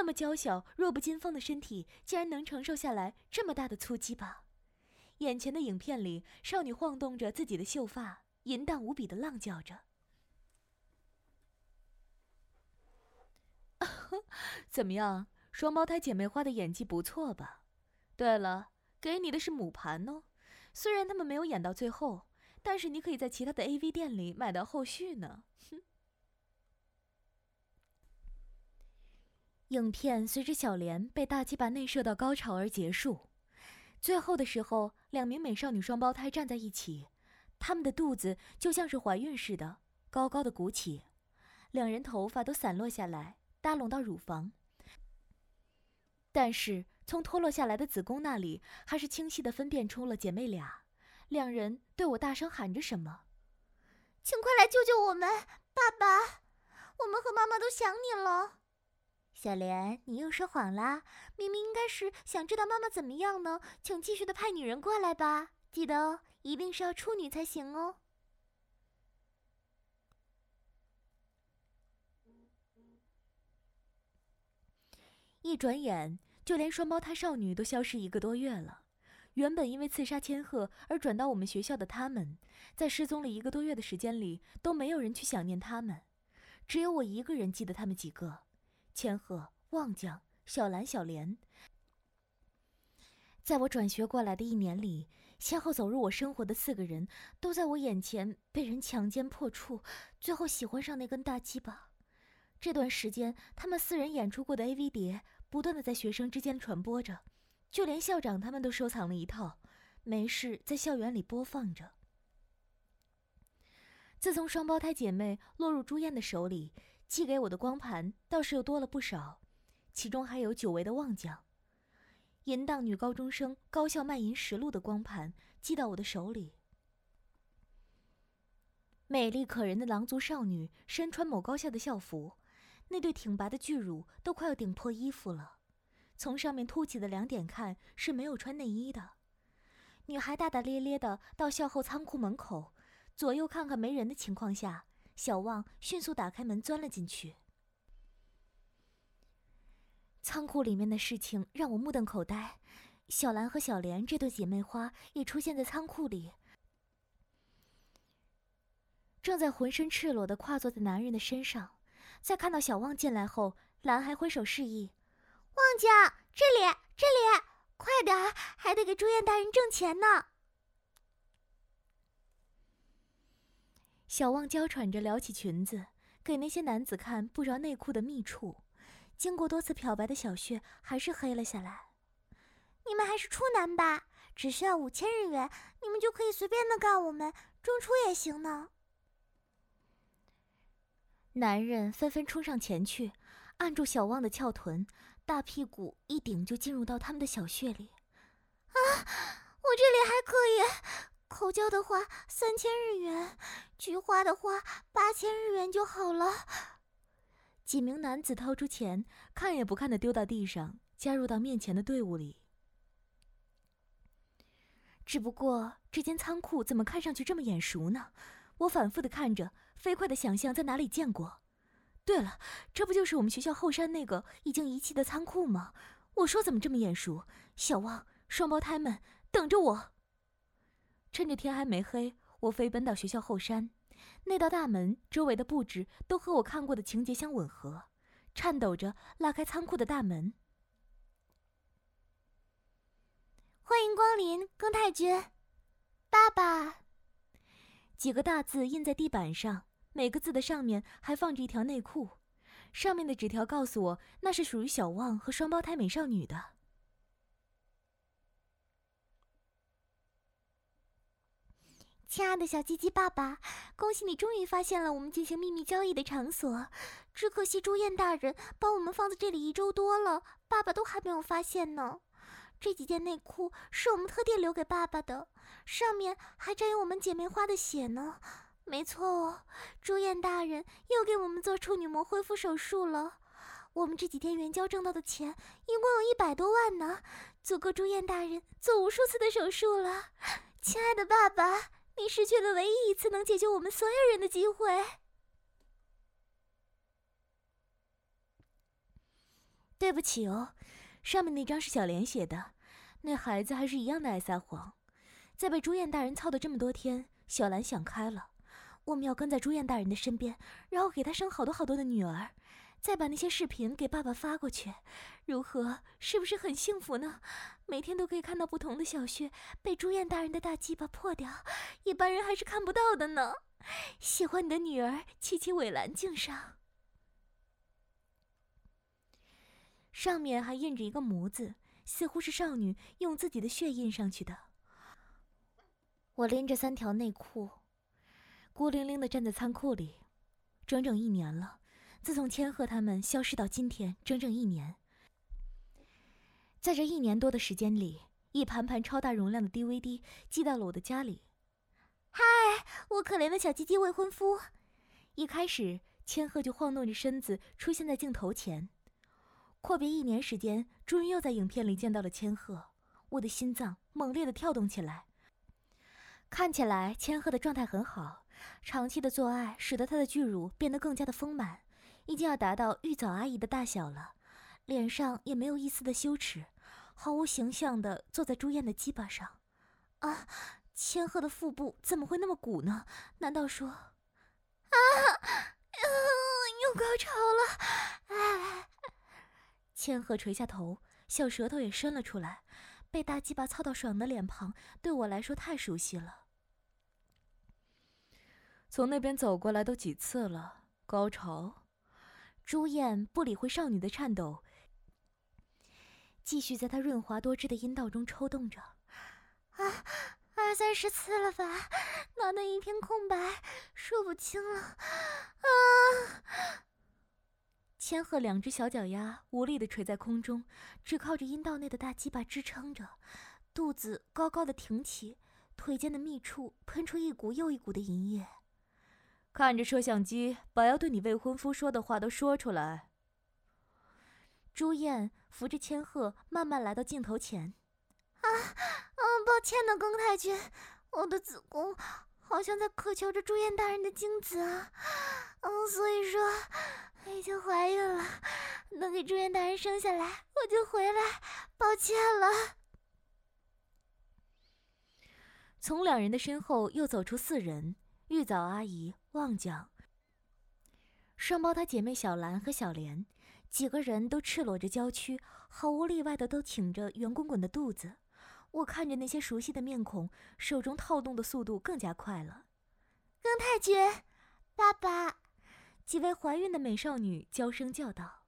那么娇小、弱不禁风的身体，竟然能承受下来这么大的粗击吧？眼前的影片里，少女晃动着自己的秀发，淫荡无比的浪叫着。怎么样，双胞胎姐妹花的演技不错吧？对了，给你的是母盘哦。虽然他们没有演到最后，但是你可以在其他的 AV 店里买到后续呢。哼。影片随着小莲被大鸡巴内射到高潮而结束。最后的时候，两名美少女双胞胎站在一起，她们的肚子就像是怀孕似的，高高的鼓起，两人头发都散落下来，搭拢到乳房。但是从脱落下来的子宫那里，还是清晰的分辨出了姐妹俩。两人对我大声喊着什么：“请快来救救我们，爸爸！我们和妈妈都想你了。”小莲，你又说谎啦！明明应该是想知道妈妈怎么样呢，请继续的派女人过来吧。记得哦，一定是要处女才行哦。一转眼，就连双胞胎少女都消失一个多月了。原本因为刺杀千鹤而转到我们学校的他们，在失踪了一个多月的时间里，都没有人去想念他们，只有我一个人记得他们几个。千鹤、望江、小兰、小莲，在我转学过来的一年里，先后走入我生活的四个人，都在我眼前被人强奸破处，最后喜欢上那根大鸡巴。这段时间，他们四人演出过的 AV 碟不断的在学生之间传播着，就连校长他们都收藏了一套，没事在校园里播放着。自从双胞胎姐妹落入朱燕的手里。寄给我的光盘倒是又多了不少，其中还有久违的旺将，淫荡女高中生高校卖淫实录的光盘寄到我的手里。美丽可人的狼族少女身穿某高校的校服，那对挺拔的巨乳都快要顶破衣服了，从上面凸起的两点看是没有穿内衣的。女孩大大咧咧的到校后仓库门口，左右看看没人的情况下。小旺迅速打开门，钻了进去。仓库里面的事情让我目瞪口呆。小兰和小莲这对姐妹花也出现在仓库里，正在浑身赤裸的跨坐在男人的身上。在看到小旺进来后，兰还挥手示意：“旺将，这里，这里，快点，还得给朱燕大人挣钱呢。”小旺娇喘着撩起裙子，给那些男子看不着内裤的密处。经过多次漂白的小穴还是黑了下来。你们还是处男吧？只需要五千日元，你们就可以随便的干我们，中出也行呢。男人纷纷冲上前去，按住小旺的翘臀，大屁股一顶就进入到他们的小穴里。啊，我这里还可以。口交的话三千日元，菊花的话八千日元就好了。几名男子掏出钱，看也不看的丢到地上，加入到面前的队伍里。只不过这间仓库怎么看上去这么眼熟呢？我反复的看着，飞快的想象在哪里见过。对了，这不就是我们学校后山那个已经遗弃的仓库吗？我说怎么这么眼熟？小旺，双胞胎们，等着我！趁着天还没黑，我飞奔到学校后山，那道大门周围的布置都和我看过的情节相吻合，颤抖着拉开仓库的大门。欢迎光临，更太君，爸爸。几个大字印在地板上，每个字的上面还放着一条内裤，上面的纸条告诉我，那是属于小旺和双胞胎美少女的。亲爱的小鸡鸡爸爸，恭喜你终于发现了我们进行秘密交易的场所。只可惜朱燕大人把我们放在这里一周多了，爸爸都还没有发现呢。这几件内裤是我们特地留给爸爸的，上面还沾有我们姐妹花的血呢。没错哦，朱燕大人又给我们做处女膜恢复手术了。我们这几天援交挣到的钱一共有一百多万呢，足够朱燕大人做无数次的手术了。亲爱的爸爸。你失去了唯一一次能解救我们所有人的机会。对不起哦，上面那张是小莲写的。那孩子还是一样的爱撒谎，在被朱燕大人操的这么多天，小兰想开了，我们要跟在朱燕大人的身边，然后给他生好多好多的女儿，再把那些视频给爸爸发过去，如何？是不是很幸福呢？每天都可以看到不同的小穴被朱燕大人的大鸡巴破掉，一般人还是看不到的呢。喜欢你的女儿，七七伟兰敬上。上面还印着一个模子，似乎是少女用自己的血印上去的。我拎着三条内裤，孤零零的站在仓库里，整整一年了。自从千鹤他们消失到今天，整整一年。在这一年多的时间里，一盘盘超大容量的 DVD 寄到了我的家里。嗨，我可怜的小鸡鸡未婚夫。一开始，千鹤就晃动着身子出现在镜头前。阔别一年时间，终于又在影片里见到了千鹤，我的心脏猛烈的跳动起来。看起来千鹤的状态很好，长期的做爱使得他的巨乳变得更加的丰满，已经要达到玉藻阿姨的大小了，脸上也没有一丝的羞耻，毫无形象的坐在朱燕的鸡巴上。啊，千鹤的腹部怎么会那么鼓呢？难道说……啊，又高潮了，千鹤垂下头，小舌头也伸了出来，被大鸡巴操到爽的脸庞，对我来说太熟悉了。从那边走过来都几次了，高潮。朱燕不理会少女的颤抖，继续在她润滑多汁的阴道中抽动着。啊，二三十次了吧？脑袋一片空白，说不清了。啊！千鹤两只小脚丫无力地垂在空中，只靠着阴道内的大鸡巴支撑着，肚子高高的挺起，腿间的密处喷出一股又一股的淫液。看着摄像机，把要对你未婚夫说的话都说出来。朱燕扶着千鹤，慢慢来到镜头前。啊，嗯，抱歉呢，宫太君，我的子宫好像在渴求着朱燕大人的精子啊，嗯，所以说。已经怀孕了，能给朱燕大人生下来，我就回来。抱歉了。从两人的身后又走出四人：玉藻阿姨、旺角、双胞胎姐妹小兰和小莲，几个人都赤裸着娇躯，毫无例外的都挺着圆滚滚的肚子。我看着那些熟悉的面孔，手中套动的速度更加快了。更太君，爸爸。几位怀孕的美少女娇声叫道。